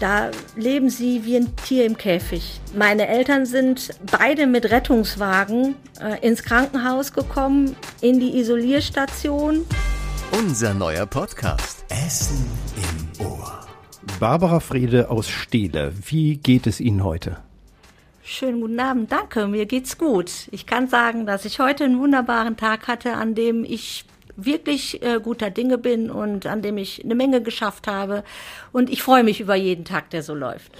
Da leben sie wie ein Tier im Käfig. Meine Eltern sind beide mit Rettungswagen äh, ins Krankenhaus gekommen, in die Isolierstation. Unser neuer Podcast. Essen im Ohr. Barbara Friede aus Steele, wie geht es Ihnen heute? Schönen guten Abend, danke, mir geht's gut. Ich kann sagen, dass ich heute einen wunderbaren Tag hatte, an dem ich wirklich äh, guter Dinge bin und an dem ich eine Menge geschafft habe. Und ich freue mich über jeden Tag, der so läuft.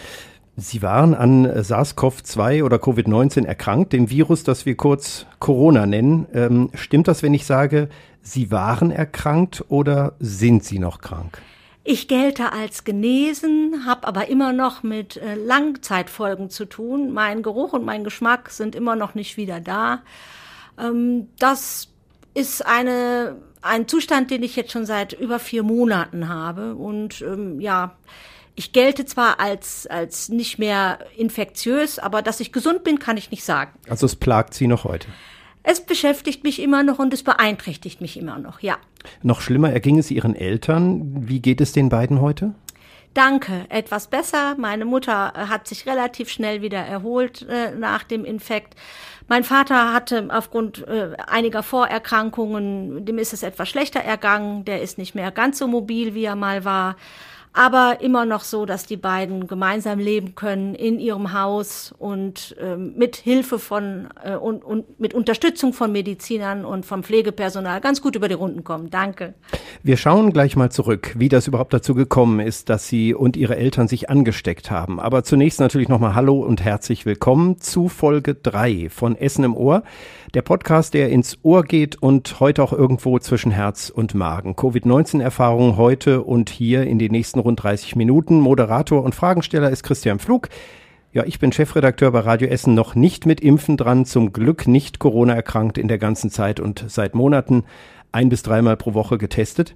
Sie waren an SARS-CoV-2 oder Covid-19 erkrankt, dem Virus, das wir kurz Corona nennen. Ähm, stimmt das, wenn ich sage, Sie waren erkrankt oder sind Sie noch krank? Ich gelte als genesen, habe aber immer noch mit äh, Langzeitfolgen zu tun. Mein Geruch und mein Geschmack sind immer noch nicht wieder da. Ähm, das ist eine, ein Zustand, den ich jetzt schon seit über vier Monaten habe. Und ähm, ja, ich gelte zwar als, als nicht mehr infektiös, aber dass ich gesund bin, kann ich nicht sagen. Also es plagt Sie noch heute? Es beschäftigt mich immer noch und es beeinträchtigt mich immer noch, ja. Noch schlimmer erging es Ihren Eltern. Wie geht es den beiden heute? Danke, etwas besser. Meine Mutter äh, hat sich relativ schnell wieder erholt äh, nach dem Infekt. Mein Vater hatte aufgrund äh, einiger Vorerkrankungen, dem ist es etwas schlechter ergangen. Der ist nicht mehr ganz so mobil, wie er mal war aber immer noch so, dass die beiden gemeinsam leben können in ihrem Haus und ähm, mit Hilfe von äh, und, und mit Unterstützung von Medizinern und vom Pflegepersonal ganz gut über die Runden kommen. Danke. Wir schauen gleich mal zurück, wie das überhaupt dazu gekommen ist, dass Sie und Ihre Eltern sich angesteckt haben. Aber zunächst natürlich nochmal Hallo und herzlich willkommen zu Folge drei von Essen im Ohr. Der Podcast, der ins Ohr geht und heute auch irgendwo zwischen Herz und Magen. Covid-19-Erfahrungen heute und hier in den nächsten rund 30 Minuten. Moderator und Fragensteller ist Christian Pflug. Ja, ich bin Chefredakteur bei Radio Essen, noch nicht mit Impfen dran, zum Glück nicht Corona erkrankt in der ganzen Zeit und seit Monaten ein bis dreimal pro Woche getestet.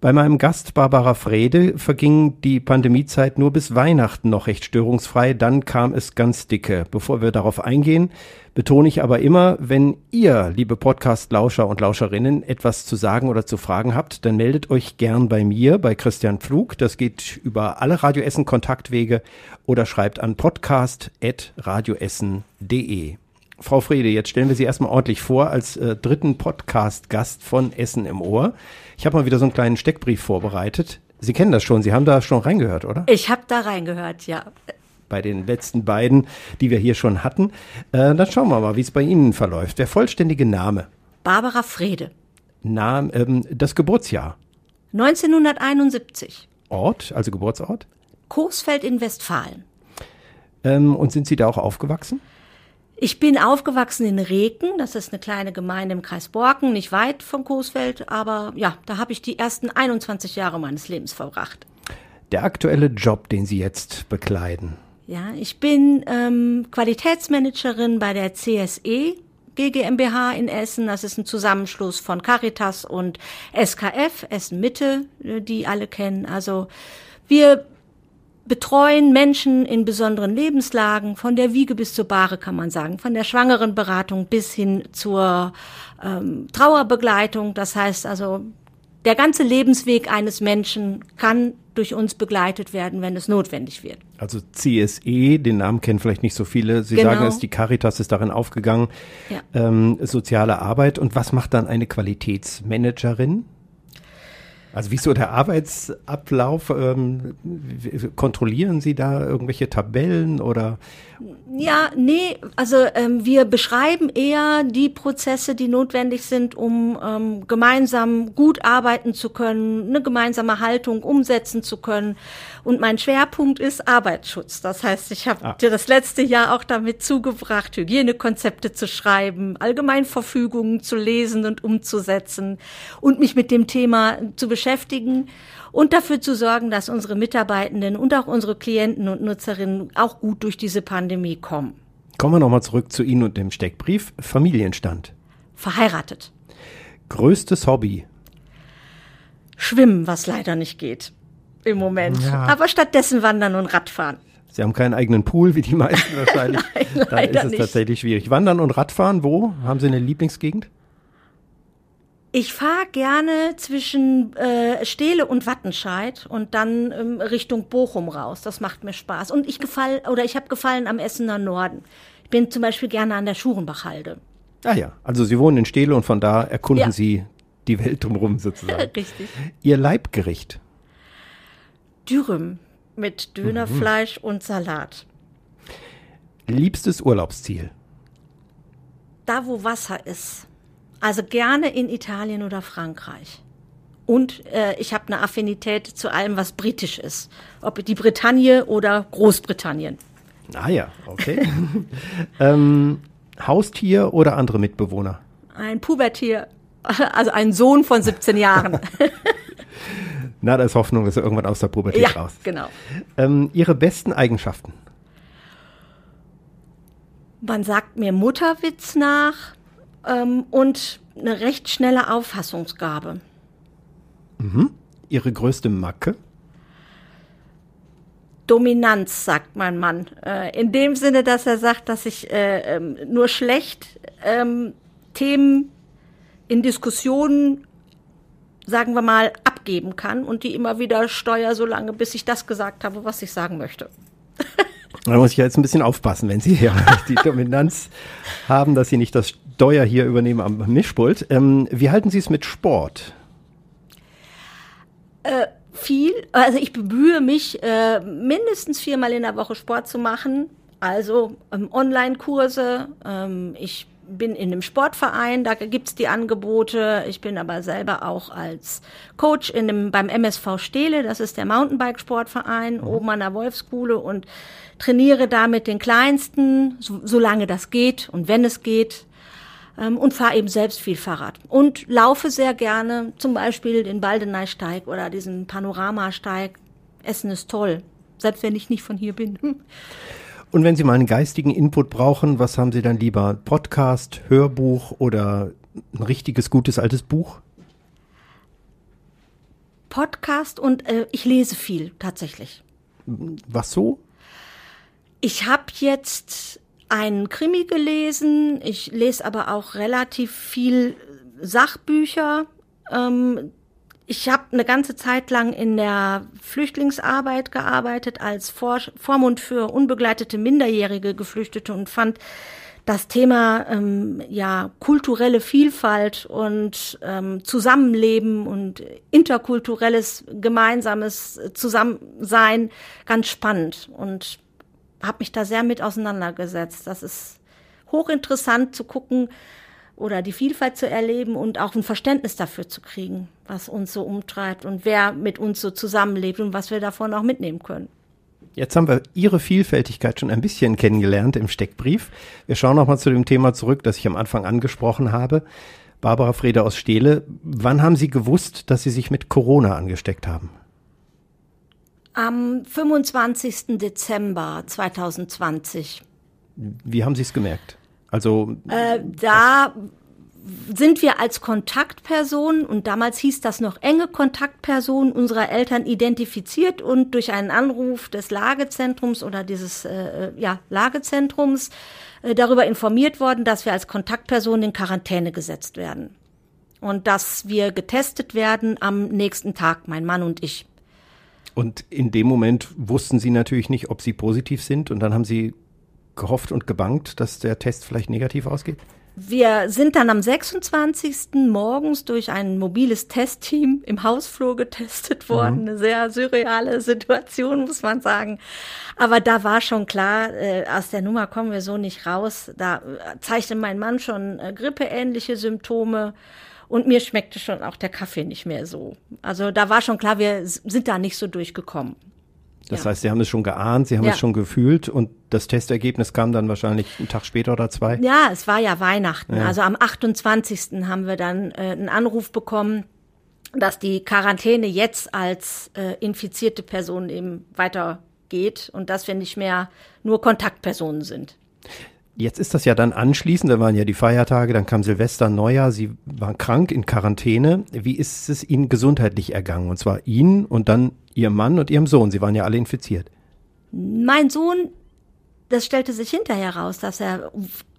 Bei meinem Gast Barbara Frede verging die Pandemiezeit nur bis Weihnachten noch recht störungsfrei, dann kam es ganz dicke. Bevor wir darauf eingehen, betone ich aber immer, wenn ihr, liebe Podcast-Lauscher und Lauscherinnen, etwas zu sagen oder zu fragen habt, dann meldet euch gern bei mir, bei Christian Pflug. Das geht über alle Radioessen Kontaktwege oder schreibt an podcast.radioessen.de. Frau Frede, jetzt stellen wir Sie erstmal ordentlich vor als äh, dritten Podcast-Gast von Essen im Ohr. Ich habe mal wieder so einen kleinen Steckbrief vorbereitet. Sie kennen das schon, Sie haben da schon reingehört, oder? Ich habe da reingehört, ja. Bei den letzten beiden, die wir hier schon hatten. Äh, dann schauen wir mal, wie es bei Ihnen verläuft. Der vollständige Name. Barbara Frede. Name, ähm, das Geburtsjahr. 1971. Ort, also Geburtsort? Coesfeld in Westfalen. Ähm, und sind Sie da auch aufgewachsen? Ich bin aufgewachsen in Reken, das ist eine kleine Gemeinde im Kreis Borken, nicht weit von Coesfeld, aber ja, da habe ich die ersten 21 Jahre meines Lebens verbracht. Der aktuelle Job, den Sie jetzt bekleiden. Ja, ich bin ähm, Qualitätsmanagerin bei der CSE GmbH in Essen. Das ist ein Zusammenschluss von Caritas und SKF, Essen Mitte, äh, die alle kennen. Also wir betreuen Menschen in besonderen Lebenslagen, von der Wiege bis zur Bahre kann man sagen, von der schwangeren Beratung bis hin zur ähm, Trauerbegleitung. Das heißt also, der ganze Lebensweg eines Menschen kann durch uns begleitet werden, wenn es notwendig wird. Also CSE, den Namen kennen vielleicht nicht so viele. Sie genau. sagen es, die Caritas ist darin aufgegangen. Ja. Ähm, soziale Arbeit. Und was macht dann eine Qualitätsmanagerin? Also wie ist so der Arbeitsablauf? Ähm, kontrollieren Sie da irgendwelche Tabellen oder? Ja, nee, also ähm, wir beschreiben eher die Prozesse, die notwendig sind, um ähm, gemeinsam gut arbeiten zu können, eine gemeinsame Haltung umsetzen zu können. Und mein Schwerpunkt ist Arbeitsschutz. Das heißt, ich habe ah. dir das letzte Jahr auch damit zugebracht, Hygienekonzepte zu schreiben, Allgemeinverfügungen zu lesen und umzusetzen und mich mit dem Thema zu beschäftigen und dafür zu sorgen, dass unsere Mitarbeitenden und auch unsere Klienten und Nutzerinnen auch gut durch diese Pandemie kommen. Kommen wir nochmal zurück zu Ihnen und dem Steckbrief. Familienstand. Verheiratet. Größtes Hobby. Schwimmen, was leider nicht geht im Moment. Ja. Aber stattdessen wandern und Radfahren. Sie haben keinen eigenen Pool, wie die meisten wahrscheinlich. Nein, Dann ist es nicht. tatsächlich schwierig. Wandern und Radfahren, wo? Haben Sie eine Lieblingsgegend? Ich fahre gerne zwischen äh, Stehle und Wattenscheid und dann ähm, Richtung Bochum raus. Das macht mir Spaß. Und ich gefall oder ich habe gefallen am Essener Norden. Ich bin zum Beispiel gerne an der Schurenbachhalde. Ah ja, also Sie wohnen in Steele und von da erkunden Ja. Sie die Welt drumherum sozusagen. Richtig. Ihr Leibgericht. Dürüm mit Dönerfleisch und Salat. Liebstes Urlaubsziel. Da, wo Wasser ist. Also gerne in Italien oder Frankreich. Und äh, ich habe eine Affinität zu allem, was britisch ist. Ob die Bretagne oder Großbritannien. Ah ja, okay. ähm, Haustier oder andere Mitbewohner? Ein Pubertier, also ein Sohn von 17 Jahren. Na, da ist Hoffnung, dass er irgendwann aus der Pubertät ja, raus. genau. Ähm, Ihre besten Eigenschaften. Man sagt mir Mutterwitz nach ähm, und eine recht schnelle Auffassungsgabe. Ihre größte Macke. Dominanz, sagt mein Mann. Äh, in dem Sinne, dass er sagt, dass ich äh, ähm, nur schlecht ähm, Themen in Diskussionen, sagen wir mal, abgeben kann und die immer wieder steuer, so lange, bis ich das gesagt habe, was ich sagen möchte. Da muss ich ja jetzt ein bisschen aufpassen, wenn Sie hier die Dominanz haben, dass Sie nicht das Steuer hier übernehmen am Mischpult. Ähm, wie halten Sie es mit Sport? viel, also ich bemühe mich, äh, mindestens viermal in der Woche Sport zu machen. Also ähm, Online-Kurse. Ähm, ich bin in einem Sportverein, da gibt's die Angebote. Ich bin aber selber auch als Coach in einem, beim MSV Steele, das ist der Mountainbike-Sportverein, oben an der Wolfskuhle und trainiere da mit den Kleinsten, so, solange das geht und wenn es geht und fahre eben selbst viel Fahrrad. Und laufe sehr gerne, zum Beispiel den Baldeneysteig oder diesen Panoramasteig. Essen ist toll, selbst wenn ich nicht von hier bin. Und wenn Sie mal einen geistigen Input brauchen, was haben Sie dann lieber? Podcast, Hörbuch oder ein richtiges, gutes, altes Buch? Podcast und äh, ich lese viel tatsächlich. Was so? Ich habe jetzt einen Krimi gelesen. Ich lese aber auch relativ viel Sachbücher. Ähm, ich habe eine ganze Zeit lang in der Flüchtlingsarbeit gearbeitet als Vor Vormund für unbegleitete minderjährige Geflüchtete und fand das Thema ähm, ja kulturelle Vielfalt und ähm, Zusammenleben und interkulturelles gemeinsames Zusammensein ganz spannend und habe mich da sehr mit auseinandergesetzt. Das ist hochinteressant zu gucken oder die Vielfalt zu erleben und auch ein Verständnis dafür zu kriegen, was uns so umtreibt und wer mit uns so zusammenlebt und was wir davon auch mitnehmen können. Jetzt haben wir Ihre Vielfältigkeit schon ein bisschen kennengelernt im Steckbrief. Wir schauen nochmal zu dem Thema zurück, das ich am Anfang angesprochen habe. Barbara Frede aus Steele, wann haben Sie gewusst, dass Sie sich mit Corona angesteckt haben? Am 25. Dezember 2020. Wie haben Sie es gemerkt? Also, Äh, da sind wir als Kontaktperson, und damals hieß das noch enge Kontaktperson unserer Eltern identifiziert und durch einen Anruf des Lagezentrums oder dieses äh, ja, Lagezentrums äh, darüber informiert worden, dass wir als Kontaktperson in Quarantäne gesetzt werden. Und dass wir getestet werden am nächsten Tag, mein Mann und ich. Und in dem Moment wussten Sie natürlich nicht, ob Sie positiv sind und dann haben Sie gehofft und gebangt, dass der Test vielleicht negativ ausgeht? Wir sind dann am 26. morgens durch ein mobiles Testteam im Hausflur getestet worden. Eine sehr surreale Situation, muss man sagen. Aber da war schon klar, äh, aus der Nummer kommen wir so nicht raus. Da zeigte mein Mann schon äh, grippeähnliche Symptome. Und mir schmeckte schon auch der Kaffee nicht mehr so. Also da war schon klar, wir sind da nicht so durchgekommen. Das Ja. heißt, Sie haben es schon geahnt, Sie haben Ja. es schon gefühlt und das Testergebnis kam dann wahrscheinlich einen Tag später oder zwei. Ja, es war ja Weihnachten. Ja. Also am 28. haben wir dann äh, einen Anruf bekommen, dass die Quarantäne jetzt als äh, infizierte Person eben weitergeht und dass wir nicht mehr nur Kontaktpersonen sind. Jetzt ist das ja dann anschließend, da waren ja die Feiertage, dann kam Silvester, Neujahr, Sie waren krank in Quarantäne. Wie ist es Ihnen gesundheitlich ergangen? Und zwar Ihnen und dann Ihrem Mann und Ihrem Sohn. Sie waren ja alle infiziert. Mein Sohn, das stellte sich hinterher raus, dass er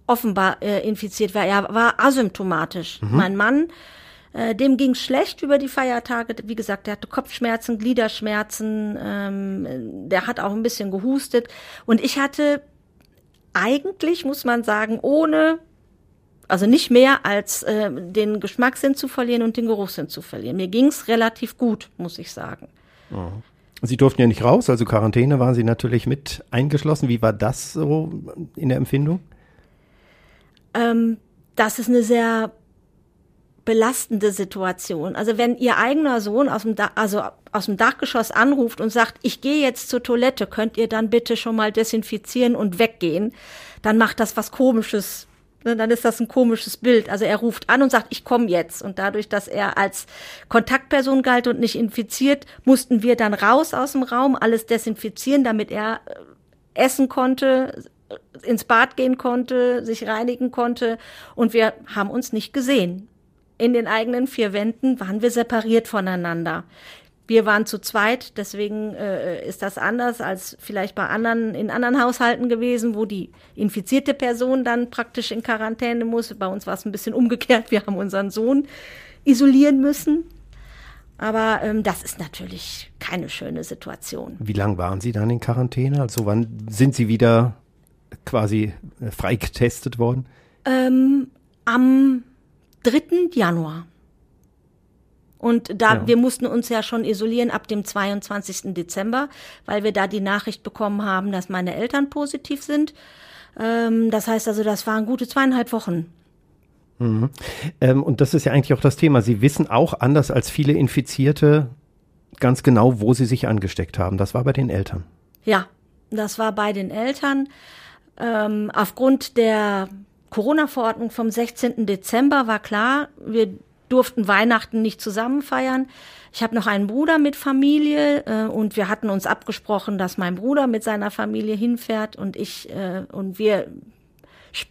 offenbar äh, infiziert war. Er war asymptomatisch. Mein Mann Äh, dem ging schlecht über die Feiertage. Wie gesagt, der hatte Kopfschmerzen, Gliederschmerzen, ähm, der hat auch ein bisschen gehustet. Und ich hatte eigentlich, muss man sagen, ohne, also nicht mehr als äh, den Geschmackssinn zu verlieren und den Geruchssinn zu verlieren. Mir ging's relativ gut, muss ich sagen. Mhm. Sie durften ja nicht raus, also Quarantäne waren Sie natürlich mit eingeschlossen. Wie war das so in der Empfindung? Ähm, das ist eine sehr belastende Situation. Also wenn Ihr eigener Sohn aus dem, da also aus dem Dachgeschoss anruft und sagt, ich gehe jetzt zur Toilette, könnt ihr dann bitte schon mal desinfizieren und weggehen, dann macht das was Komisches Ne, dann ist das ein komisches Bild. Also er ruft an und sagt, ich komme jetzt. Und dadurch, dass er als Kontaktperson galt und nicht infiziert, mussten wir dann raus aus dem Raum, alles desinfizieren, damit er äh, essen konnte, ins Bad gehen konnte, sich reinigen konnte. Und wir haben uns nicht gesehen. In den eigenen vier Wänden waren wir separiert voneinander. Wir waren zu zweit, deswegen äh, ist das anders als vielleicht bei anderen in anderen Haushalten gewesen, wo die infizierte Person dann praktisch in Quarantäne muss. Bei uns war es ein bisschen umgekehrt. Wir haben unseren Sohn isolieren müssen. Aber ähm, das ist natürlich keine schöne Situation. Wie lange waren Sie dann in Quarantäne? Also wann sind Sie wieder quasi äh, frei getestet worden? Ähm, am 3. Januar. Und da, ja. wir mussten uns ja schon isolieren ab dem 22. Dezember, weil wir da die Nachricht bekommen haben, dass meine Eltern positiv sind. Ähm, das heißt also, das waren gute zweieinhalb Wochen. Mhm. Ähm, und das ist ja eigentlich auch das Thema. Sie wissen auch anders als viele Infizierte ganz genau, wo sie sich angesteckt haben. Das war bei den Eltern. Ja, das war bei den Eltern. Ähm, aufgrund der Corona-Verordnung vom 16. Dezember war klar, wir durften Weihnachten nicht zusammen feiern. Ich habe noch einen Bruder mit Familie äh, und wir hatten uns abgesprochen, dass mein Bruder mit seiner Familie hinfährt und ich äh, und wir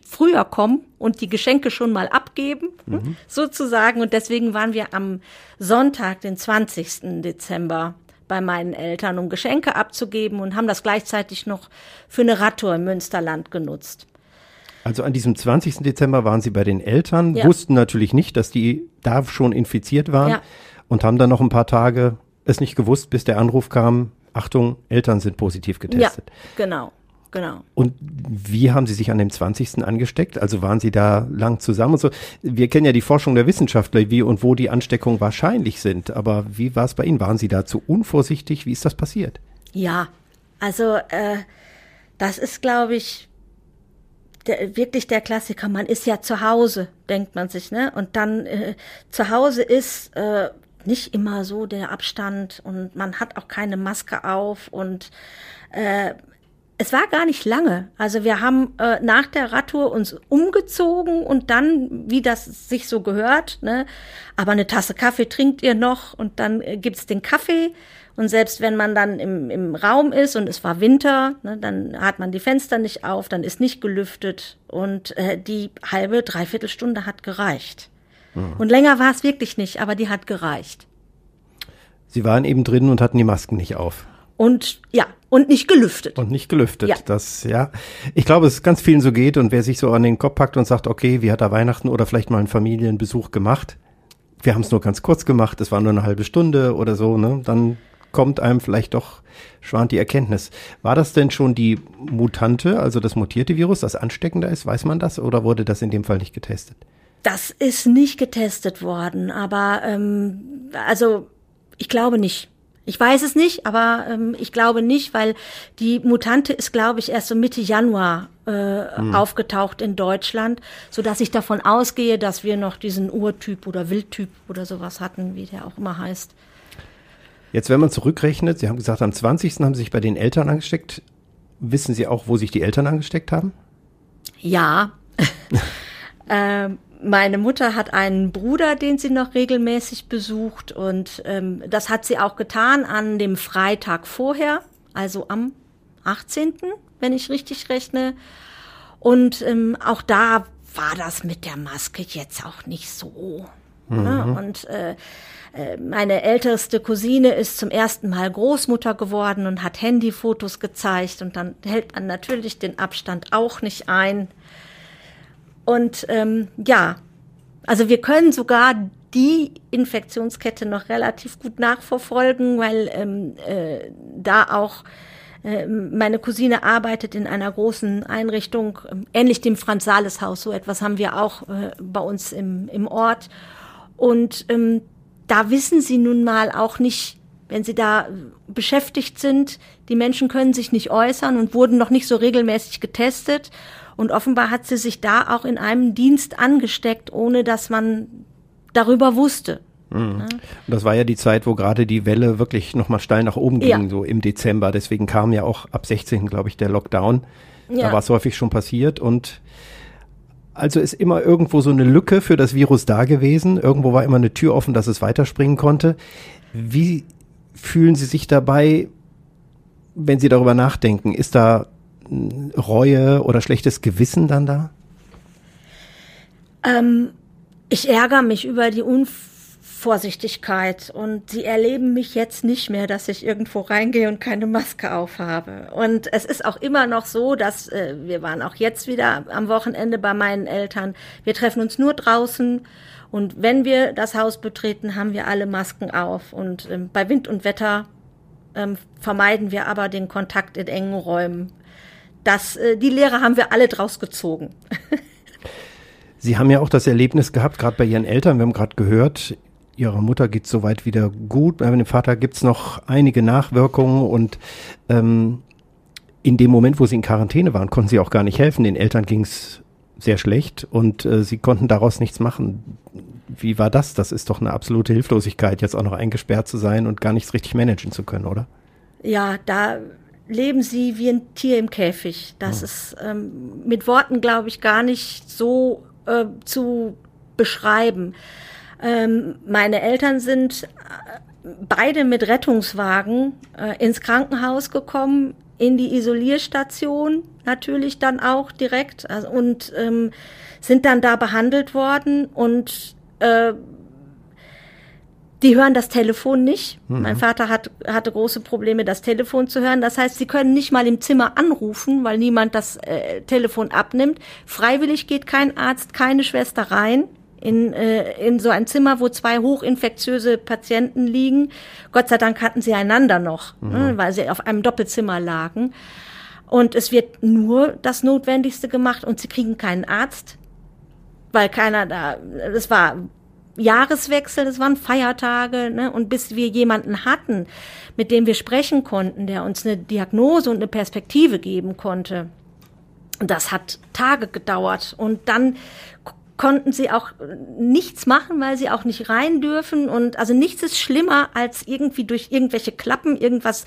früher kommen und die Geschenke schon mal abgeben, mhm. sozusagen. Und deswegen waren wir am Sonntag, den 20. Dezember, bei meinen Eltern, um Geschenke abzugeben und haben das gleichzeitig noch für eine Radtour im Münsterland genutzt. Also an diesem 20. Dezember waren Sie bei den Eltern, ja. wussten natürlich nicht, dass die da schon infiziert waren ja. und haben dann noch ein paar Tage es nicht gewusst, bis der Anruf kam, Achtung, Eltern sind positiv getestet. Ja, genau. Genau. Und wie haben Sie sich an dem 20. angesteckt? Also waren Sie da lang zusammen und so? Wir kennen ja die Forschung der Wissenschaftler, wie und wo die Ansteckungen wahrscheinlich sind. Aber wie war es bei Ihnen? Waren Sie da zu unvorsichtig? Wie ist das passiert? Ja, also äh, das ist, glaube ich, der, wirklich der Klassiker. Man ist ja zu Hause, denkt man sich, ne? Und dann äh, zu Hause ist äh, nicht immer so der Abstand und man hat auch keine Maske auf und äh, es war gar nicht lange. Also wir haben äh, nach der Radtour uns umgezogen und dann, wie das sich so gehört, ne, aber eine Tasse Kaffee trinkt ihr noch und dann äh, gibt's den Kaffee und selbst wenn man dann im, im Raum ist und es war Winter, ne, dann hat man die Fenster nicht auf, dann ist nicht gelüftet und äh, die halbe, dreiviertel Stunde hat gereicht. Mhm. Und länger war es wirklich nicht, aber die hat gereicht. Sie waren eben drin und hatten die Masken nicht auf. Und ja, und nicht gelüftet. Und nicht gelüftet. Ja. Das, ja. Ich glaube, es ganz vielen so geht und wer sich so an den Kopf packt und sagt, okay, wie hat er Weihnachten oder vielleicht mal einen Familienbesuch gemacht? Wir haben es nur ganz kurz gemacht, es war nur eine halbe Stunde oder so, ne? Dann kommt einem vielleicht doch schwant die Erkenntnis. War das denn schon die Mutante, also das mutierte Virus, das ansteckender ist? Weiß man das oder wurde das in dem Fall nicht getestet? Das ist nicht getestet worden, aber ähm, also ich glaube nicht. Ich weiß es nicht, aber ähm, ich glaube nicht, weil die Mutante ist, glaube ich, erst so Mitte Januar äh, hm. aufgetaucht in Deutschland, so dass ich davon ausgehe, dass wir noch diesen Urtyp oder Wildtyp oder sowas hatten, wie der auch immer heißt. Jetzt, wenn man zurückrechnet, Sie haben gesagt, am 20. haben Sie sich bei den Eltern angesteckt. Wissen Sie auch, wo sich die Eltern angesteckt haben? Ja. ähm, meine Mutter hat einen Bruder, den sie noch regelmäßig besucht und ähm, das hat sie auch getan an dem Freitag vorher, also am 18., wenn ich richtig rechne. Und ähm, auch da war das mit der Maske jetzt auch nicht so. Ne? Mhm. Ne? Und äh, äh, meine älteste Cousine ist zum ersten Mal Großmutter geworden und hat Handyfotos gezeigt und dann hält man natürlich den Abstand auch nicht ein. Und ähm, ja, also wir können sogar die Infektionskette noch relativ gut nachverfolgen, weil ähm, äh, da auch äh, meine Cousine arbeitet in einer großen Einrichtung, äh, ähnlich dem Franz-Sales-Haus. So etwas haben wir auch äh, bei uns im, im Ort. Und ähm, da wissen sie nun mal auch nicht, wenn sie da beschäftigt sind, die Menschen können sich nicht äußern und wurden noch nicht so regelmäßig getestet. Und offenbar hat sie sich da auch in einem Dienst angesteckt, ohne dass man darüber wusste. Mhm. Das war ja die Zeit, wo gerade die Welle wirklich nochmal steil nach oben ging, ja. so im Dezember. Deswegen kam ja auch ab 16. glaube ich der Lockdown. Ja. Da war es häufig schon passiert und also ist immer irgendwo so eine Lücke für das Virus da gewesen. Irgendwo war immer eine Tür offen, dass es weiterspringen konnte. Wie fühlen Sie sich dabei, wenn Sie darüber nachdenken? Ist da Reue oder schlechtes Gewissen dann da? Ähm, ich ärgere mich über die Unvorsichtigkeit und sie erleben mich jetzt nicht mehr, dass ich irgendwo reingehe und keine Maske aufhabe. Und es ist auch immer noch so, dass äh, wir waren auch jetzt wieder am Wochenende bei meinen Eltern. Wir treffen uns nur draußen und wenn wir das Haus betreten, haben wir alle Masken auf. Und ähm, bei Wind und Wetter ähm, vermeiden wir aber den Kontakt in engen Räumen. Das, äh, die Lehre haben wir alle draus gezogen. Sie haben ja auch das Erlebnis gehabt, gerade bei Ihren Eltern, wir haben gerade gehört, Ihrer Mutter geht es soweit wieder gut, bei dem Vater gibt es noch einige Nachwirkungen und ähm, in dem Moment, wo Sie in Quarantäne waren, konnten Sie auch gar nicht helfen. Den Eltern ging es sehr schlecht und äh, Sie konnten daraus nichts machen. Wie war das? Das ist doch eine absolute Hilflosigkeit, jetzt auch noch eingesperrt zu sein und gar nichts richtig managen zu können, oder? Ja, da leben sie wie ein Tier im Käfig. Das oh. ist ähm, mit Worten, glaube ich, gar nicht so äh, zu beschreiben. Ähm, meine Eltern sind äh, beide mit Rettungswagen äh, ins Krankenhaus gekommen, in die Isolierstation natürlich dann auch direkt also, und ähm, sind dann da behandelt worden und äh, die hören das Telefon nicht. Mhm. Mein Vater hat, hatte große Probleme, das Telefon zu hören. Das heißt, sie können nicht mal im Zimmer anrufen, weil niemand das äh, Telefon abnimmt. Freiwillig geht kein Arzt, keine Schwester rein in, äh, in so ein Zimmer, wo zwei hochinfektiöse Patienten liegen. Gott sei Dank hatten sie einander noch, mhm. ne, weil sie auf einem Doppelzimmer lagen. Und es wird nur das Notwendigste gemacht und sie kriegen keinen Arzt, weil keiner da, das war Jahreswechsel, das waren Feiertage, ne? und bis wir jemanden hatten, mit dem wir sprechen konnten, der uns eine Diagnose und eine Perspektive geben konnte, das hat Tage gedauert. Und dann konnten sie auch nichts machen, weil sie auch nicht rein dürfen. Und also nichts ist schlimmer, als irgendwie durch irgendwelche Klappen irgendwas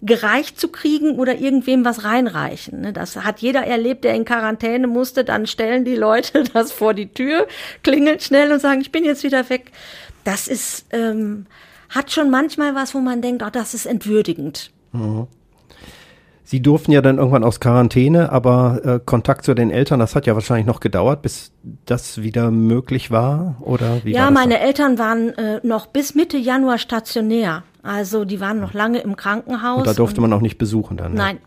gereicht zu kriegen oder irgendwem was reinreichen. Ne? Das hat jeder erlebt, der in Quarantäne musste. Dann stellen die Leute das vor die Tür, klingeln schnell und sagen, ich bin jetzt wieder weg. Das ist, ähm, hat schon manchmal was, wo man denkt, oh, das ist entwürdigend. Mhm. Sie durften ja dann irgendwann aus Quarantäne, aber äh, Kontakt zu den Eltern, das hat ja wahrscheinlich noch gedauert, bis das wieder möglich war, oder wie? Ja, war meine dann? Eltern waren äh, noch bis Mitte Januar stationär. Also die waren noch lange im Krankenhaus. Und da durfte man auch nicht besuchen dann. Ne? Nein,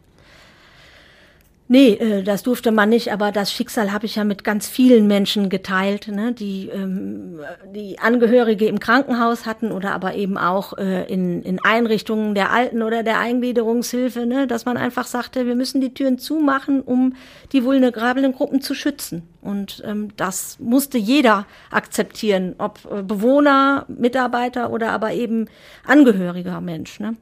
Nee, äh, das durfte man nicht, aber das Schicksal habe ich ja mit ganz vielen Menschen geteilt, ne, die ähm, die Angehörige im Krankenhaus hatten oder aber eben auch äh, in, in Einrichtungen der Alten- oder der Eingliederungshilfe, ne, dass man einfach sagte, wir müssen die Türen zumachen, um die vulnerablen Gruppen zu schützen. Und ähm, das musste jeder akzeptieren, ob äh, Bewohner, Mitarbeiter oder aber eben angehöriger Mensch. Ne?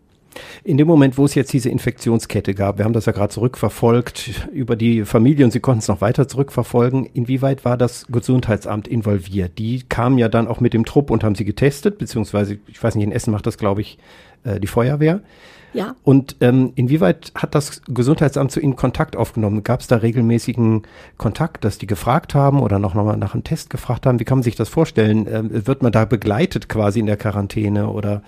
In dem Moment, wo es jetzt diese Infektionskette gab, wir haben das ja gerade zurückverfolgt über die Familie und Sie konnten es noch weiter zurückverfolgen. Inwieweit war das Gesundheitsamt involviert? Die kamen ja dann auch mit dem Trupp und haben sie getestet, beziehungsweise, ich weiß nicht, in Essen macht das, glaube ich, äh, die Feuerwehr. Ja. Und ähm, inwieweit hat das Gesundheitsamt zu Ihnen Kontakt aufgenommen? Gab es da regelmäßigen Kontakt, dass die gefragt haben oder noch nochmal nach einem Test gefragt haben? Wie kann man sich das vorstellen? Ähm, wird man da begleitet quasi in der Quarantäne oder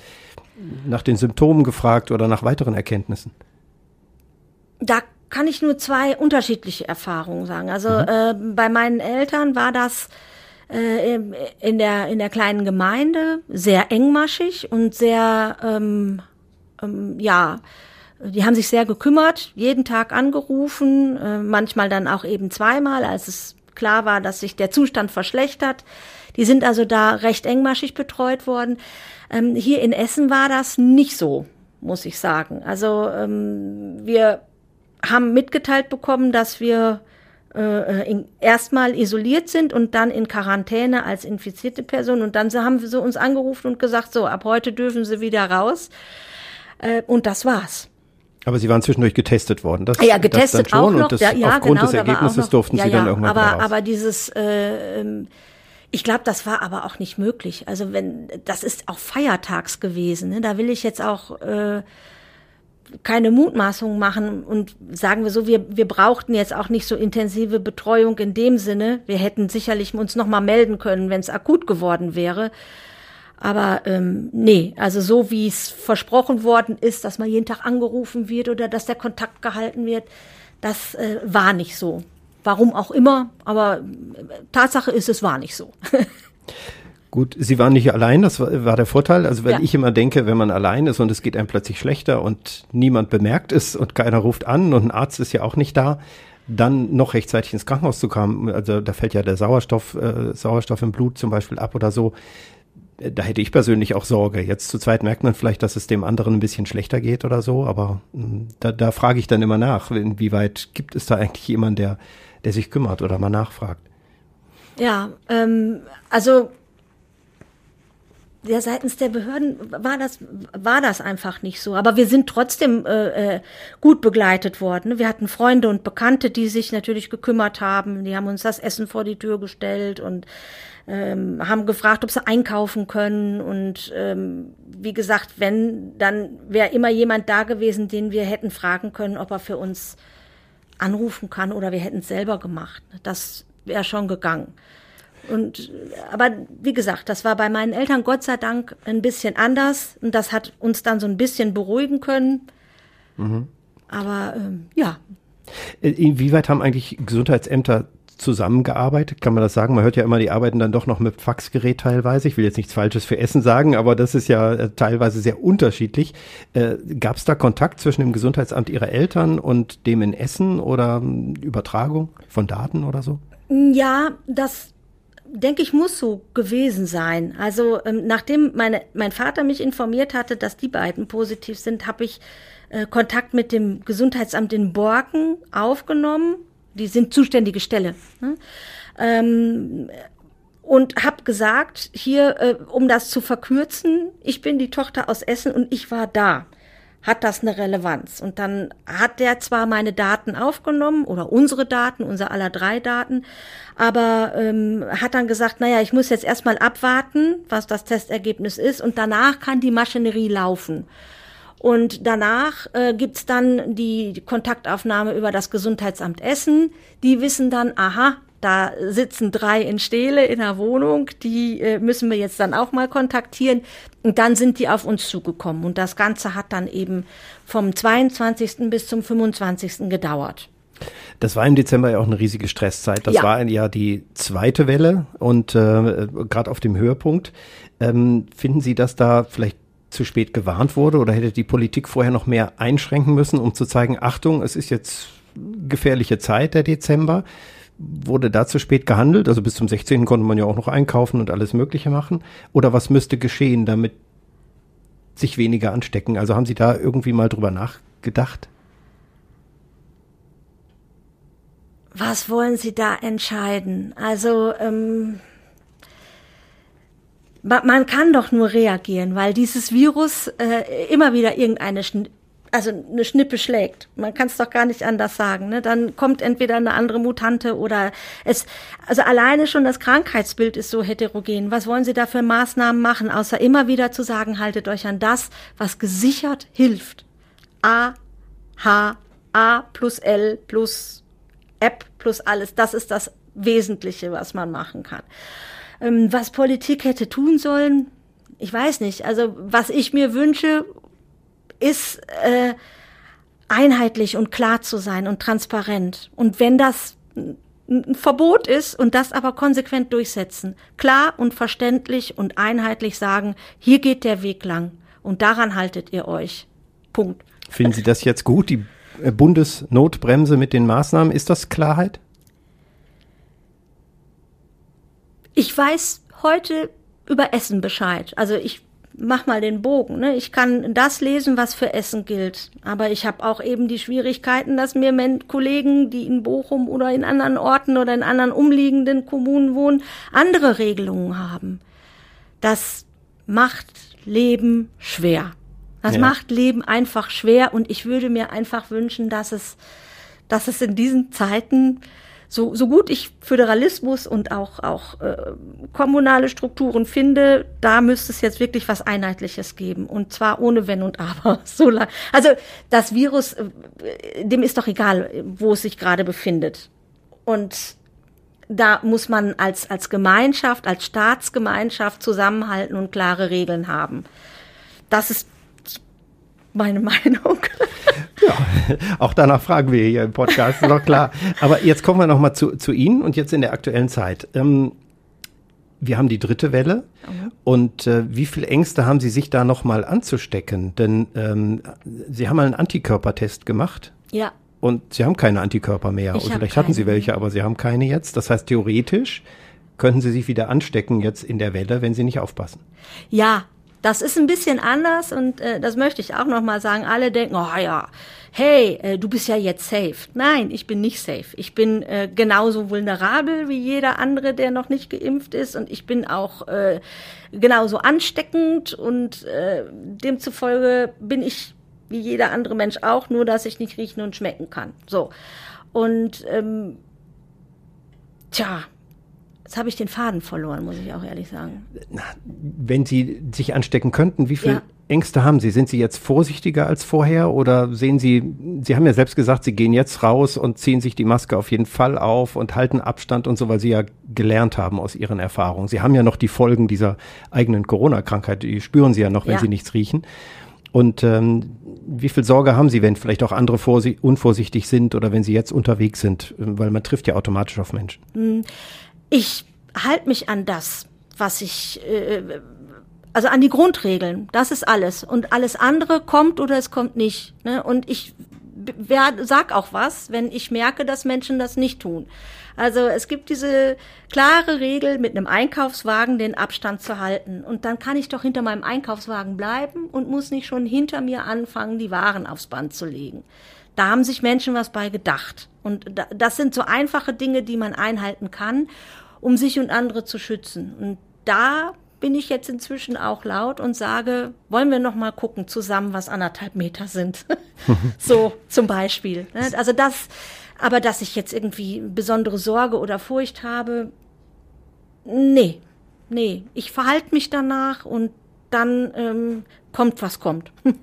nach den Symptomen gefragt oder nach weiteren Erkenntnissen? Da kann ich nur zwei unterschiedliche Erfahrungen sagen. Also mhm. äh, bei meinen Eltern war das äh, in der in der kleinen Gemeinde sehr engmaschig und sehr ähm, ähm, ja die haben sich sehr gekümmert, jeden Tag angerufen, äh, manchmal dann auch eben zweimal, als es klar war, dass sich der Zustand verschlechtert. Die sind also da recht engmaschig betreut worden. Ähm, hier in Essen war das nicht so, muss ich sagen. Also ähm, wir haben mitgeteilt bekommen, dass wir äh, erstmal isoliert sind und dann in Quarantäne als infizierte Person. Und dann haben sie uns angerufen und gesagt, so, ab heute dürfen sie wieder raus. Äh, und das war's. Aber Sie waren zwischendurch getestet worden. Das, ja, getestet das auch noch. Das, ja, ja, aufgrund genau, des Ergebnisses noch, durften ja, Sie dann irgendwann aber, raus. aber dieses, äh, ähm, ich glaube, das war aber auch nicht möglich. Also wenn, das ist auch feiertags gewesen. Ne? Da will ich jetzt auch äh, keine Mutmaßungen machen und sagen wir so, wir, wir brauchten jetzt auch nicht so intensive Betreuung in dem Sinne. Wir hätten sicherlich uns noch mal melden können, wenn es akut geworden wäre. Aber ähm, nee, also so wie es versprochen worden ist, dass man jeden Tag angerufen wird oder dass der Kontakt gehalten wird, das äh, war nicht so. Warum auch immer, aber äh, Tatsache ist, es war nicht so. Gut, Sie waren nicht allein, das war, war der Vorteil. Also wenn Ja. ich immer denke, wenn man allein ist und es geht einem plötzlich schlechter und niemand bemerkt es und keiner ruft an und ein Arzt ist ja auch nicht da, dann noch rechtzeitig ins Krankenhaus zu kommen, also da fällt ja der Sauerstoff, äh, Sauerstoff im Blut zum Beispiel ab oder so. Da hätte ich persönlich auch Sorge. Jetzt zu zweit merkt man vielleicht, dass es dem anderen ein bisschen schlechter geht oder so, aber mh, da, da frage ich dann immer nach, inwieweit gibt es da eigentlich jemanden, der, der sich kümmert oder mal nachfragt. Ja, ähm, also ja, seitens der Behörden war das, war das einfach nicht so. Aber wir sind trotzdem äh, äh, gut begleitet worden. Wir hatten Freunde und Bekannte, die sich natürlich gekümmert haben. Die haben uns das Essen vor die Tür gestellt und ähm, haben gefragt, ob sie einkaufen können. Und ähm, wie gesagt, wenn, dann wäre immer jemand da gewesen, den wir hätten fragen können, ob er für uns anrufen kann oder wir hätten es selber gemacht. Das wäre schon gegangen. Und aber wie gesagt, das war bei meinen Eltern Gott sei Dank ein bisschen anders und das hat uns dann so ein bisschen beruhigen können. Aber ähm, ja, Äh, Inwieweit haben eigentlich Gesundheitsämter zusammengearbeitet? Kann man das sagen? Man hört ja immer, die arbeiten dann doch noch mit Faxgerät teilweise. Ich will jetzt nichts Falsches für Essen sagen, aber das ist ja äh, teilweise sehr unterschiedlich. Äh, Gab es da Kontakt zwischen dem Gesundheitsamt ihrer Eltern und dem in Essen oder ähm, Übertragung von Daten oder so? Ja, das denke ich muss so gewesen sein. Also ähm, nachdem meine, mein Vater mich informiert hatte, dass die beiden positiv sind, habe ich äh, Kontakt mit dem Gesundheitsamt in Borken aufgenommen. Die sind zuständige Stelle. Ne? Ähm, und habe gesagt, hier, äh, um das zu verkürzen, ich bin die Tochter aus Essen und ich war da. Hat das eine Relevanz? Und dann hat der zwar meine Daten aufgenommen oder unsere Daten, unser aller drei Daten, aber ähm, hat dann gesagt, naja, ich muss jetzt erstmal abwarten, was das Testergebnis ist und danach kann die Maschinerie laufen. Und danach äh, gibt's dann die, Kontaktaufnahme über das Gesundheitsamt Essen. Die wissen dann, aha, da sitzen drei in Stele in der Wohnung, die äh, müssen wir jetzt dann auch mal kontaktieren. Und dann sind die auf uns zugekommen. Und das Ganze hat dann eben vom 22. bis zum 25. gedauert. Das war im Dezember ja auch eine riesige Stresszeit. Das Ja. war ja die zweite Welle und äh, gerade auf dem Höhepunkt. Ähm, finden Sie, dass da vielleicht zu spät gewarnt wurde oder hätte die Politik vorher noch mehr einschränken müssen, um zu zeigen, Achtung, es ist jetzt gefährliche Zeit, der Dezember. Wurde da zu spät gehandelt? Also bis zum 16. konnte man ja auch noch einkaufen und alles Mögliche machen. Oder was müsste geschehen, damit sich weniger anstecken? Also haben Sie da irgendwie mal drüber nachgedacht? Was wollen Sie da entscheiden? Also, ähm, man kann doch nur reagieren, weil dieses Virus äh, immer wieder irgendeine Schn also eine Schnippe schlägt. Man kann es doch gar nicht anders sagen. Ne? Dann kommt entweder eine andere Mutante oder es. Also alleine schon das Krankheitsbild ist so heterogen. Was wollen Sie da für Maßnahmen machen, außer immer wieder zu sagen, haltet euch an das, was gesichert hilft. A, H, A plus L plus App plus alles. Das ist das Wesentliche, was man machen kann. Ähm, was Politik hätte tun sollen, ich weiß nicht. Also was ich mir wünsche, ist äh, einheitlich und klar zu sein und transparent. Und wenn das ein Verbot ist und das aber konsequent durchsetzen, klar und verständlich und einheitlich sagen, hier geht der Weg lang und daran haltet ihr euch. Punkt. Finden Sie das jetzt gut, die äh, Bundesnotbremse mit den Maßnahmen? Ist das Klarheit? Ich weiß heute über Essen Bescheid. Also ich mach mal den Bogen. Ne? Ich kann das lesen, was für Essen gilt. Aber ich habe auch eben die Schwierigkeiten, dass mir Kollegen, die in Bochum oder in anderen Orten oder in anderen umliegenden Kommunen wohnen, andere Regelungen haben. Das macht Leben schwer. Das ja. macht Leben einfach schwer und ich würde mir einfach wünschen, dass es, dass es in diesen Zeiten so, so gut ich Föderalismus und auch, auch äh, kommunale Strukturen finde, da müsste es jetzt wirklich was Einheitliches geben. Und zwar ohne Wenn und Aber. So lang. Also das Virus, äh, dem ist doch egal, wo es sich gerade befindet. Und da muss man als, als Gemeinschaft, als Staatsgemeinschaft zusammenhalten und klare Regeln haben. Das ist meine Meinung. Ja, auch danach fragen wir hier im Podcast, ist doch klar. Aber jetzt kommen wir nochmal zu, zu Ihnen und jetzt in der aktuellen Zeit. Ähm, wir haben die dritte Welle mhm. und äh, wie viel Ängste haben Sie sich da nochmal anzustecken? Denn ähm, Sie haben mal einen Antikörpertest gemacht. Ja. Und Sie haben keine Antikörper mehr. Ich und vielleicht hatten Sie welche, aber Sie haben keine jetzt. Das heißt, theoretisch könnten Sie sich wieder anstecken jetzt in der Welle, wenn Sie nicht aufpassen. Ja, das ist ein bisschen anders und äh, das möchte ich auch noch mal sagen. Alle denken, oh ja, hey, äh, du bist ja jetzt safe. Nein, ich bin nicht safe. Ich bin äh, genauso vulnerabel wie jeder andere, der noch nicht geimpft ist und ich bin auch äh, genauso ansteckend und äh, demzufolge bin ich wie jeder andere Mensch auch, nur dass ich nicht riechen und schmecken kann. So. Und ähm, tja, Jetzt habe ich den Faden verloren, muss ich auch ehrlich sagen. Wenn Sie sich anstecken könnten, wie viele ja. Ängste haben Sie? Sind Sie jetzt vorsichtiger als vorher oder sehen Sie, Sie haben ja selbst gesagt, Sie gehen jetzt raus und ziehen sich die Maske auf jeden Fall auf und halten Abstand und so, weil Sie ja gelernt haben aus Ihren Erfahrungen. Sie haben ja noch die Folgen dieser eigenen Corona-Krankheit, die spüren Sie ja noch, wenn ja. Sie nichts riechen. Und ähm, wie viel Sorge haben Sie, wenn vielleicht auch andere unvorsichtig sind oder wenn Sie jetzt unterwegs sind? Weil man trifft ja automatisch auf Menschen. Hm ich halte mich an das, was ich, äh, also an die Grundregeln. Das ist alles. Und alles andere kommt oder es kommt nicht. Ne? Und ich wer, sag auch was, wenn ich merke, dass Menschen das nicht tun. Also es gibt diese klare Regel, mit einem Einkaufswagen den Abstand zu halten. Und dann kann ich doch hinter meinem Einkaufswagen bleiben und muss nicht schon hinter mir anfangen, die Waren aufs Band zu legen. Da haben sich Menschen was bei gedacht. Und das sind so einfache Dinge, die man einhalten kann, um sich und andere zu schützen. Und da bin ich jetzt inzwischen auch laut und sage, wollen wir noch mal gucken zusammen, was anderthalb Meter sind. so zum Beispiel. Ne? Also das, aber dass ich jetzt irgendwie besondere Sorge oder Furcht habe, nee, nee. Ich verhalte mich danach und dann ähm, kommt, was kommt.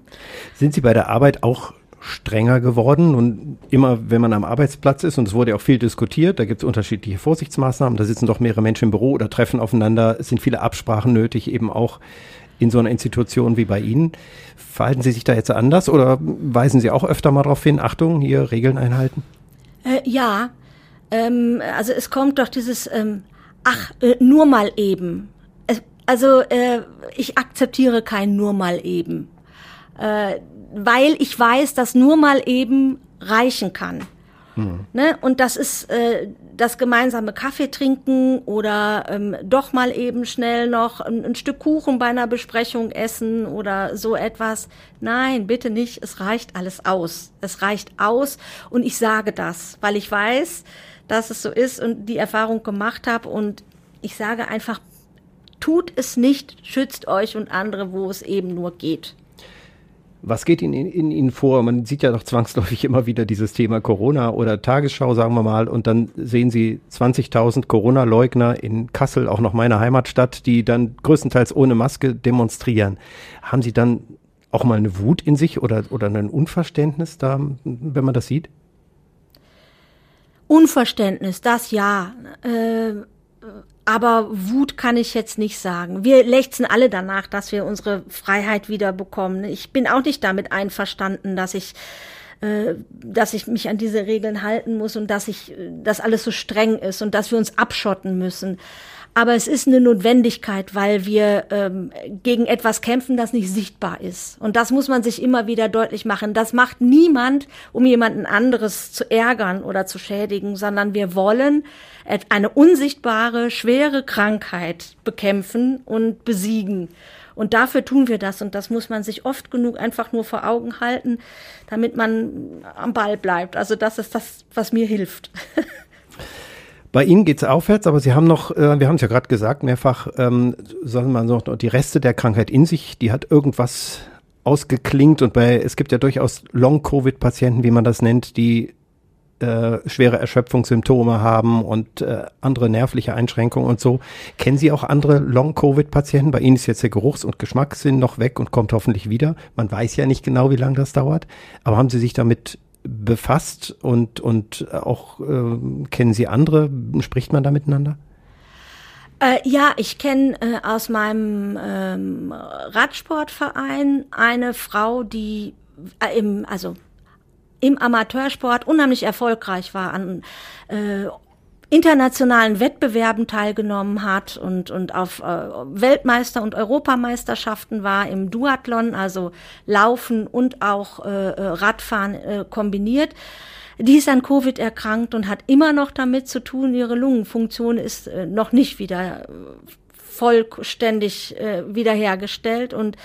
Sind Sie bei der Arbeit auch strenger geworden. Und immer, wenn man am Arbeitsplatz ist, und es wurde auch viel diskutiert, da gibt es unterschiedliche Vorsichtsmaßnahmen, da sitzen doch mehrere Menschen im Büro oder treffen aufeinander, es sind viele Absprachen nötig, eben auch in so einer Institution wie bei Ihnen. Verhalten Sie sich da jetzt anders oder weisen Sie auch öfter mal darauf hin, Achtung, hier Regeln einhalten? Äh, ja, ähm, also es kommt doch dieses, ähm, ach, äh, nur mal eben. Also äh, ich akzeptiere kein nur mal eben. Weil ich weiß, dass nur mal eben reichen kann. Hm. Ne? Und das ist äh, das gemeinsame Kaffee trinken oder ähm, doch mal eben schnell noch ein, ein, Stück Kuchen bei einer Besprechung essen oder so etwas. Nein, bitte nicht. Es reicht alles aus. Es reicht aus. Und ich sage das, weil ich weiß, dass es so ist und die Erfahrung gemacht habe. Und ich sage einfach, tut es nicht, schützt euch und andere, wo es eben nur geht. Was geht Ihnen in, in, Ihnen vor? Man sieht ja doch zwangsläufig immer wieder dieses Thema Corona oder Tagesschau, sagen wir mal, und dann sehen Sie 20.000 Corona-Leugner in Kassel, auch noch meine Heimatstadt, die dann größtenteils ohne Maske demonstrieren. Haben Sie dann auch mal eine Wut in sich oder, oder ein Unverständnis da, wenn man das sieht? Unverständnis, das ja. Äh, aber Wut kann ich jetzt nicht sagen. Wir lechzen alle danach, dass wir unsere Freiheit wieder bekommen. Ich bin auch nicht damit einverstanden, dass ich äh, dass ich mich an diese Regeln halten muss und dass ich, dass alles so streng ist und dass wir uns abschotten müssen. Aber es ist eine Notwendigkeit, weil wir ähm, gegen etwas kämpfen, das nicht sichtbar ist. Und das muss man sich immer wieder deutlich machen. Das macht niemand, um jemanden anderes zu ärgern oder zu schädigen, sondern wir wollen eine unsichtbare, schwere Krankheit bekämpfen und besiegen. Und dafür tun wir das. Und das muss man sich oft genug einfach nur vor Augen halten, damit man am Ball bleibt. Also das ist das, was mir hilft. Bei Ihnen geht's aufwärts, aber Sie haben noch, äh, wir haben es ja gerade gesagt, mehrfach, ähm, sagen wir noch die Reste der Krankheit in sich, die hat irgendwas ausgeklingt und bei, es gibt ja durchaus Long-Covid-Patienten, wie man das nennt, die äh, schwere Erschöpfungssymptome haben und äh, andere nervliche Einschränkungen und so. Kennen Sie auch andere Long-Covid-Patienten? Bei Ihnen ist jetzt der Geruchs- und Geschmackssinn noch weg und kommt hoffentlich wieder. Man weiß ja nicht genau, wie lange das dauert. Aber haben Sie sich damit befasst und, und auch äh, kennen Sie andere? Spricht man da miteinander? Äh, ja, ich kenne äh, aus meinem ähm, Radsportverein eine Frau, die äh, im, also im Amateursport unheimlich erfolgreich war, an äh, internationalen Wettbewerben teilgenommen hat und, und auf äh, Weltmeister- und Europameisterschaften war im Duathlon, also Laufen und auch äh, äh, Radfahren kombiniert. Die ist an Covid erkrankt und hat immer noch damit zu tun, ihre Lungenfunktion ist noch nicht wieder vollständig wiederhergestellt und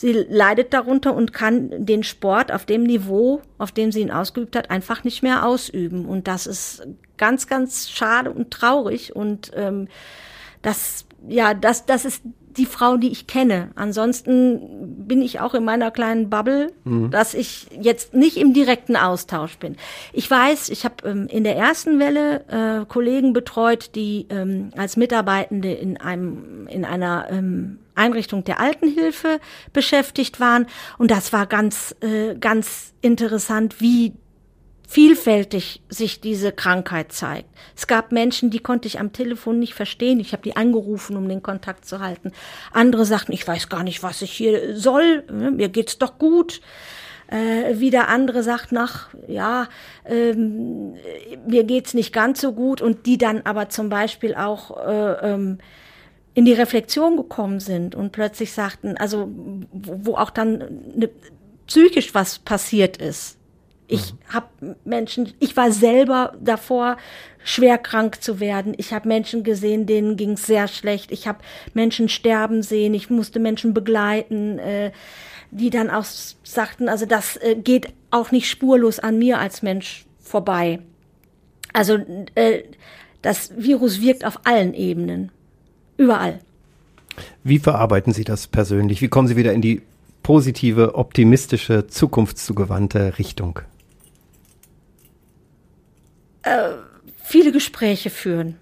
sie leidet darunter und kann den Sport auf dem Niveau, auf dem sie ihn ausgeübt hat, einfach nicht mehr ausüben. Und das ist ganz, ganz schade und traurig. Und ähm, das, ja, das, das ist die Frau, die ich kenne. Ansonsten bin ich auch in meiner kleinen Bubble, mhm. dass ich jetzt nicht im direkten Austausch bin. Ich weiß, ich habe ähm, in der ersten Welle äh, Kollegen betreut, die ähm, als Mitarbeitende in einem in einer ähm, Einrichtung der Altenhilfe beschäftigt waren und das war ganz äh, ganz interessant, wie vielfältig sich diese Krankheit zeigt. Es gab Menschen, die konnte ich am Telefon nicht verstehen. Ich habe die angerufen, um den Kontakt zu halten. Andere sagten, ich weiß gar nicht, was ich hier soll. Mir geht's doch gut. Äh, wieder andere sagten, ach ja, ähm, mir geht's nicht ganz so gut. Und die dann aber zum Beispiel auch äh, ähm, in die Reflexion gekommen sind und plötzlich sagten, also wo, wo auch dann ne, psychisch was passiert ist ich mhm. habe Menschen, ich war selber davor, schwer krank zu werden. Ich habe Menschen gesehen, denen ging es sehr schlecht. Ich habe Menschen sterben sehen. Ich musste Menschen begleiten, äh, die dann auch sagten, also das äh, geht auch nicht spurlos an mir als Mensch vorbei. Also äh, das Virus wirkt auf allen Ebenen, überall. Wie verarbeiten Sie das persönlich? Wie kommen Sie wieder in die positive, optimistische, zukunftszugewandte Richtung? Äh, viele Gespräche führen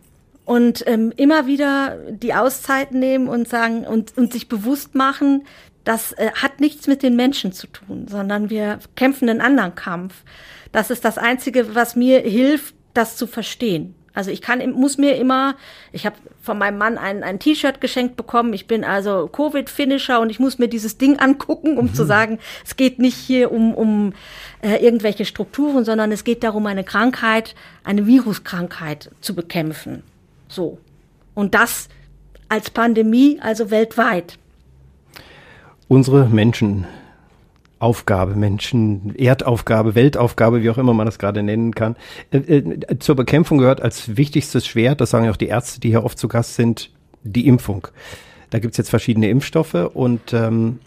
und ähm, immer wieder die Auszeit nehmen und sagen und, und sich bewusst machen, das äh, hat nichts mit den Menschen zu tun, sondern wir kämpfen einen anderen Kampf. Das ist das Einzige, was mir hilft, das zu verstehen. Also ich kann, muss mir immer, ich habe von meinem Mann ein, ein T-Shirt geschenkt bekommen. Ich bin also Covid-Finisher und ich muss mir dieses Ding angucken, um mhm. zu sagen, es geht nicht hier um, um äh, irgendwelche Strukturen, sondern es geht darum, eine Krankheit, eine Viruskrankheit zu bekämpfen. So. Und das als Pandemie, also weltweit. Unsere Menschen Aufgabe, Menschen, Erdaufgabe, Weltaufgabe, wie auch immer man das gerade nennen kann, äh, äh, zur Bekämpfung gehört als wichtigstes Schwert, das sagen ja auch die Ärzte, die hier oft zu Gast sind, die Impfung. Da gibt's jetzt verschiedene Impfstoffe und ähm,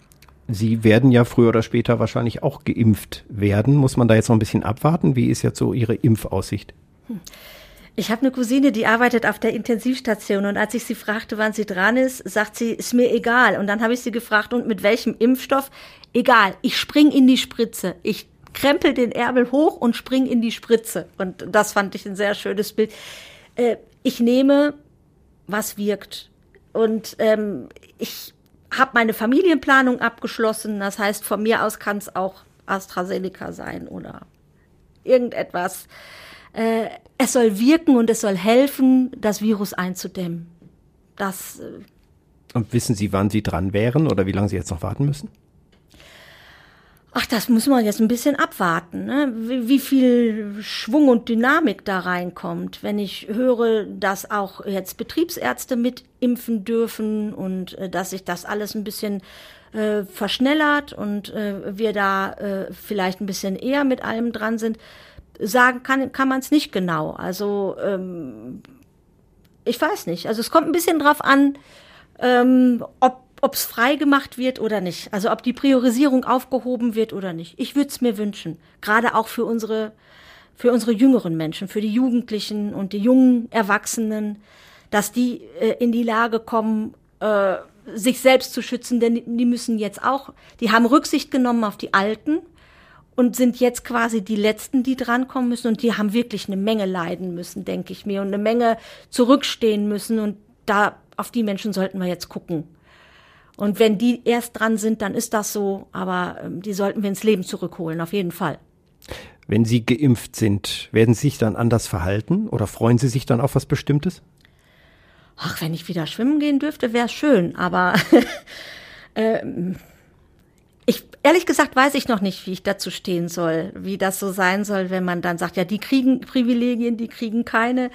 Sie werden ja früher oder später wahrscheinlich auch geimpft werden. Muss man da jetzt noch ein bisschen abwarten? Wie ist jetzt so Ihre Impfaussicht? Hm. Ich habe eine Cousine, die arbeitet auf der Intensivstation und als ich sie fragte, wann sie dran ist, sagt sie, ist mir egal. Und dann habe ich sie gefragt, und mit welchem Impfstoff? Egal, ich spring in die Spritze. Ich krempel den Ärmel hoch und spring in die Spritze. Und das fand ich ein sehr schönes Bild. Äh, ich nehme, was wirkt. Und ähm, ich habe meine Familienplanung abgeschlossen. Das heißt, von mir aus kann es auch AstraZeneca sein oder irgendetwas. Äh, es soll wirken und es soll helfen, das Virus einzudämmen. Das. Äh und wissen Sie, wann Sie dran wären oder wie lange Sie jetzt noch warten müssen? Ach, das muss man jetzt ein bisschen abwarten, ne? wie, wie viel Schwung und Dynamik da reinkommt. Wenn ich höre, dass auch jetzt Betriebsärzte mit impfen dürfen und äh, dass sich das alles ein bisschen äh, verschnellert und äh, wir da äh, vielleicht ein bisschen eher mit allem dran sind, sagen kann, kann man es nicht genau. Also ähm, ich weiß nicht. Also es kommt ein bisschen drauf an, ähm, ob ob es frei gemacht wird oder nicht. Also ob die Priorisierung aufgehoben wird oder nicht. Ich würde es mir wünschen. Gerade auch für unsere, für unsere jüngeren Menschen, für die Jugendlichen und die jungen Erwachsenen, dass die äh, in die Lage kommen, äh, sich selbst zu schützen, denn die müssen jetzt auch, die haben Rücksicht genommen auf die Alten und sind jetzt quasi die Letzten, die drankommen müssen und die haben wirklich eine Menge leiden müssen, denke ich mir, und eine Menge zurückstehen müssen und da auf die Menschen sollten wir jetzt gucken. Und wenn die erst dran sind, dann ist das so, aber ähm, die sollten wir ins Leben zurückholen, auf jeden Fall. Wenn Sie geimpft sind, werden Sie sich dann anders verhalten oder freuen Sie sich dann auf was Bestimmtes? Ach, wenn ich wieder schwimmen gehen dürfte, wäre schön, aber ähm, ich ehrlich gesagt weiß ich noch nicht, wie ich dazu stehen soll, wie das so sein soll, wenn man dann sagt, ja, die kriegen Privilegien, die kriegen keine.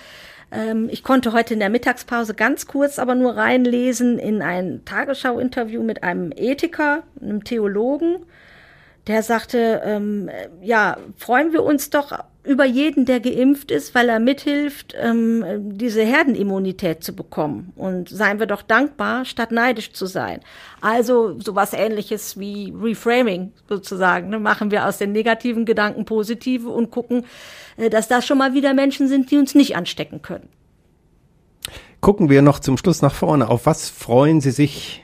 Ähm, ich konnte heute in der Mittagspause ganz kurz aber nur reinlesen in ein Tagesschau-Interview mit einem Ethiker, einem Theologen, der sagte, ähm, ja, freuen wir uns doch über jeden, der geimpft ist, weil er mithilft, ähm, diese Herdenimmunität zu bekommen. Und seien wir doch dankbar, statt neidisch zu sein. Also sowas ähnliches wie Reframing sozusagen. Ne? Machen wir aus den negativen Gedanken positive und gucken, äh, dass da schon mal wieder Menschen sind, die uns nicht anstecken können. Gucken wir noch zum Schluss nach vorne. Auf was freuen Sie sich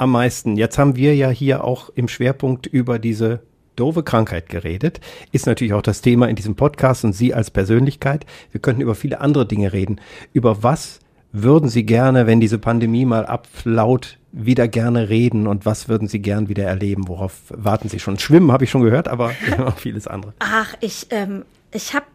am meisten? Jetzt haben wir ja hier auch im Schwerpunkt über diese doofe Krankheit geredet. Ist natürlich auch das Thema in diesem Podcast und Sie als Persönlichkeit. Wir könnten über viele andere Dinge reden. Über was würden Sie gerne, wenn diese Pandemie mal ablaut, wieder gerne reden und was würden Sie gern wieder erleben? Worauf warten Sie schon? Schwimmen habe ich schon gehört, aber auch vieles andere. Ach, ich, ähm, ich habe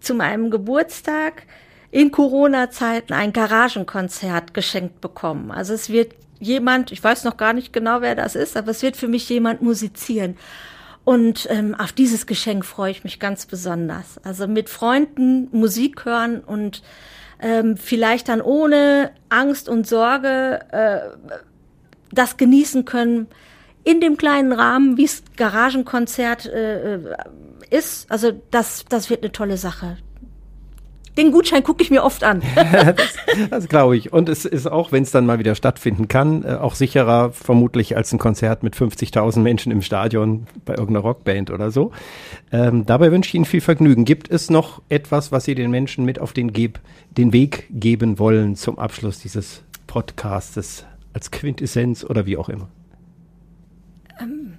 zu meinem Geburtstag in Corona-Zeiten ein Garagenkonzert geschenkt bekommen. Also es wird jemand, ich weiß noch gar nicht genau, wer das ist, aber es wird für mich jemand musizieren. Und ähm, auf dieses Geschenk freue ich mich ganz besonders. Also mit Freunden Musik hören und ähm, vielleicht dann ohne Angst und Sorge äh, das genießen können in dem kleinen Rahmen, wie es Garagenkonzert äh, äh ist. Also das, das wird eine tolle Sache. Den Gutschein gucke ich mir oft an. das, das glaube ich. Und es ist auch, wenn es dann mal wieder stattfinden kann, äh, auch sicherer vermutlich als ein Konzert mit 50.000 Menschen im Stadion bei irgendeiner Rockband oder so. Ähm, dabei wünsche ich Ihnen viel Vergnügen. Gibt es noch etwas, was Sie den Menschen mit auf den, Geb den Weg geben wollen zum Abschluss dieses Podcastes als Quintessenz oder wie auch immer? Ähm,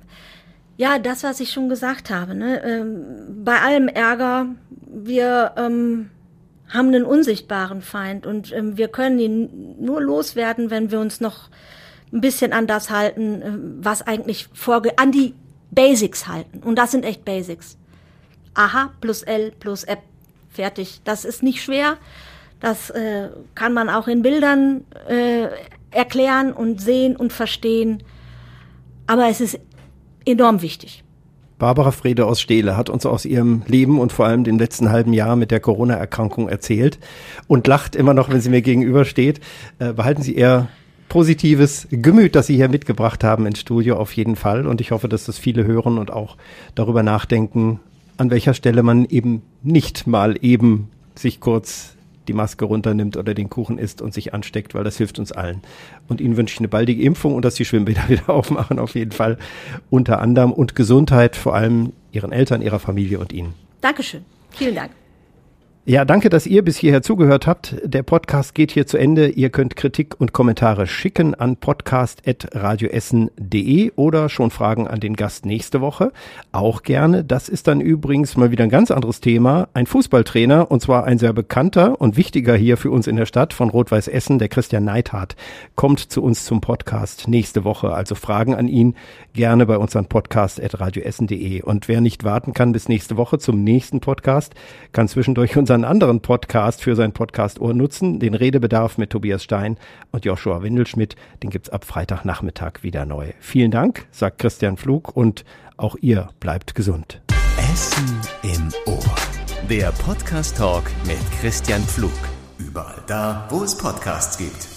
ja, das, was ich schon gesagt habe. Ne? Ähm, bei allem Ärger, wir ähm, haben einen unsichtbaren Feind und ähm, wir können ihn nur loswerden, wenn wir uns noch ein bisschen an das halten, äh, was eigentlich vorge an die Basics halten. Und das sind echt Basics. Aha plus L plus App. Fertig. Das ist nicht schwer. Das äh, kann man auch in Bildern äh, erklären und sehen und verstehen. Aber es ist enorm wichtig. Barbara Frede aus Steele hat uns aus ihrem Leben und vor allem dem letzten halben Jahr mit der Corona-Erkrankung erzählt und lacht immer noch, wenn sie mir gegenübersteht. Äh, behalten Sie eher positives Gemüt, das Sie hier mitgebracht haben ins Studio auf jeden Fall. Und ich hoffe, dass das viele hören und auch darüber nachdenken, an welcher Stelle man eben nicht mal eben sich kurz die Maske runternimmt oder den Kuchen isst und sich ansteckt, weil das hilft uns allen. Und Ihnen wünsche ich eine baldige Impfung und dass die Schwimmbäder wieder aufmachen, auf jeden Fall unter anderem und Gesundheit, vor allem Ihren Eltern, Ihrer Familie und Ihnen. Dankeschön. Vielen Dank. Ja, danke, dass ihr bis hierher zugehört habt. Der Podcast geht hier zu Ende. Ihr könnt Kritik und Kommentare schicken an podcast.radioessen.de oder schon Fragen an den Gast nächste Woche. Auch gerne. Das ist dann übrigens mal wieder ein ganz anderes Thema. Ein Fußballtrainer, und zwar ein sehr bekannter und wichtiger hier für uns in der Stadt von Rot-Weiß Essen, der Christian Neithardt, kommt zu uns zum Podcast nächste Woche. Also Fragen an ihn gerne bei uns an podcast.radioessen.de. Und wer nicht warten kann bis nächste Woche zum nächsten Podcast, kann zwischendurch unser unseren anderen Podcast für sein Podcast Ohr nutzen, den Redebedarf mit Tobias Stein und Joshua Windelschmidt. Den gibt's ab Freitagnachmittag wieder neu. Vielen Dank, sagt Christian Flug und auch ihr bleibt gesund. Essen im Ohr. Der Podcast Talk mit Christian Pflug. Überall da, wo es Podcasts gibt.